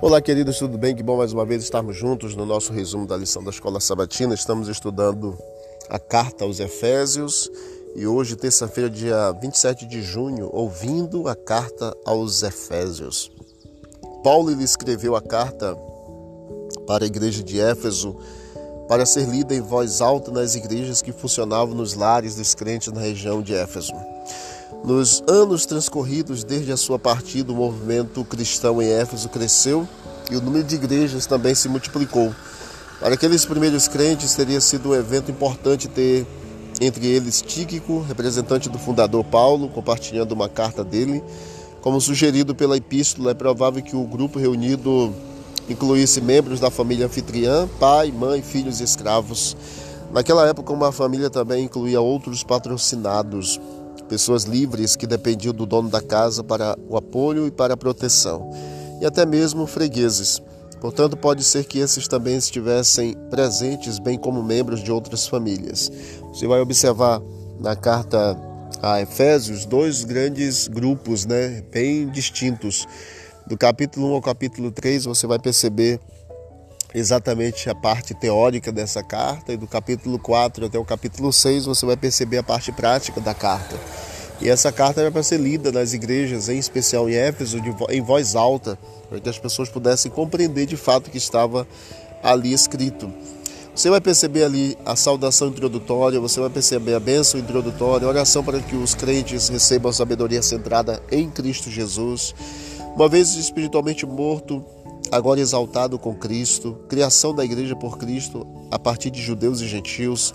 Olá, queridos, tudo bem? Que bom mais uma vez estarmos juntos no nosso resumo da lição da Escola Sabatina. Estamos estudando a carta aos Efésios e hoje, terça-feira, dia 27 de junho, ouvindo a carta aos Efésios. Paulo lhe escreveu a carta para a igreja de Éfeso para ser lida em voz alta nas igrejas que funcionavam nos lares dos crentes na região de Éfeso. Nos anos transcorridos desde a sua partida, o movimento cristão em Éfeso cresceu e o número de igrejas também se multiplicou. Para aqueles primeiros crentes, teria sido um evento importante ter entre eles Tíquico, representante do fundador Paulo, compartilhando uma carta dele. Como sugerido pela epístola, é provável que o grupo reunido incluísse membros da família anfitriã, pai, mãe, filhos e escravos. Naquela época, uma família também incluía outros patrocinados pessoas livres que dependiam do dono da casa para o apoio e para a proteção, e até mesmo fregueses. Portanto, pode ser que esses também estivessem presentes, bem como membros de outras famílias. Você vai observar na carta a Efésios dois grandes grupos, né, bem distintos. Do capítulo 1 ao capítulo 3, você vai perceber exatamente a parte teórica dessa carta, e do capítulo 4 até o capítulo 6 você vai perceber a parte prática da carta. E essa carta era para ser lida nas igrejas, em especial em Éfeso, em voz alta, para que as pessoas pudessem compreender de fato o que estava ali escrito. Você vai perceber ali a saudação introdutória, você vai perceber a bênção introdutória, a oração para que os crentes recebam a sabedoria centrada em Cristo Jesus. Uma vez espiritualmente morto, agora exaltado com Cristo, criação da igreja por Cristo a partir de judeus e gentios,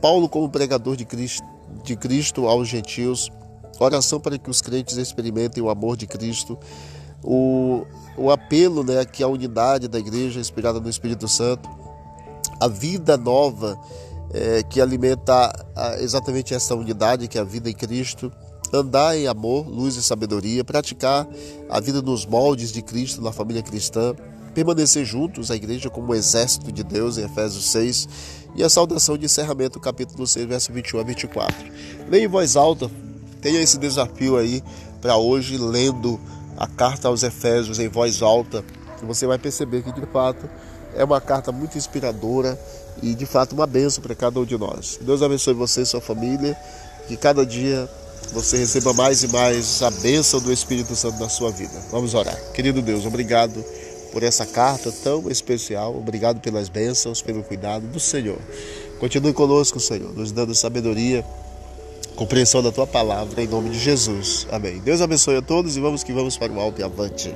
Paulo como pregador de Cristo, de Cristo aos gentios, oração para que os crentes experimentem o amor de Cristo, o, o apelo né, que a unidade da igreja inspirada no Espírito Santo, a vida nova é, que alimenta exatamente essa unidade que é a vida em Cristo, andar em amor, luz e sabedoria, praticar a vida nos moldes de Cristo na família cristã, permanecer juntos, a igreja como um exército de Deus, em Efésios 6, e a saudação de encerramento, capítulo 6, verso 21 a 24. Leia em voz alta, tenha esse desafio aí para hoje, lendo a carta aos Efésios em voz alta, você vai perceber que de fato é uma carta muito inspiradora e de fato uma bênção para cada um de nós. Deus abençoe você e sua família, que cada dia você receba mais e mais a bênção do Espírito Santo na sua vida. Vamos orar. Querido Deus, obrigado por essa carta tão especial. Obrigado pelas bênçãos, pelo cuidado do Senhor. Continue conosco, Senhor, nos dando sabedoria, compreensão da tua palavra, em nome de Jesus. Amém. Deus abençoe a todos e vamos que vamos para o alto e avante.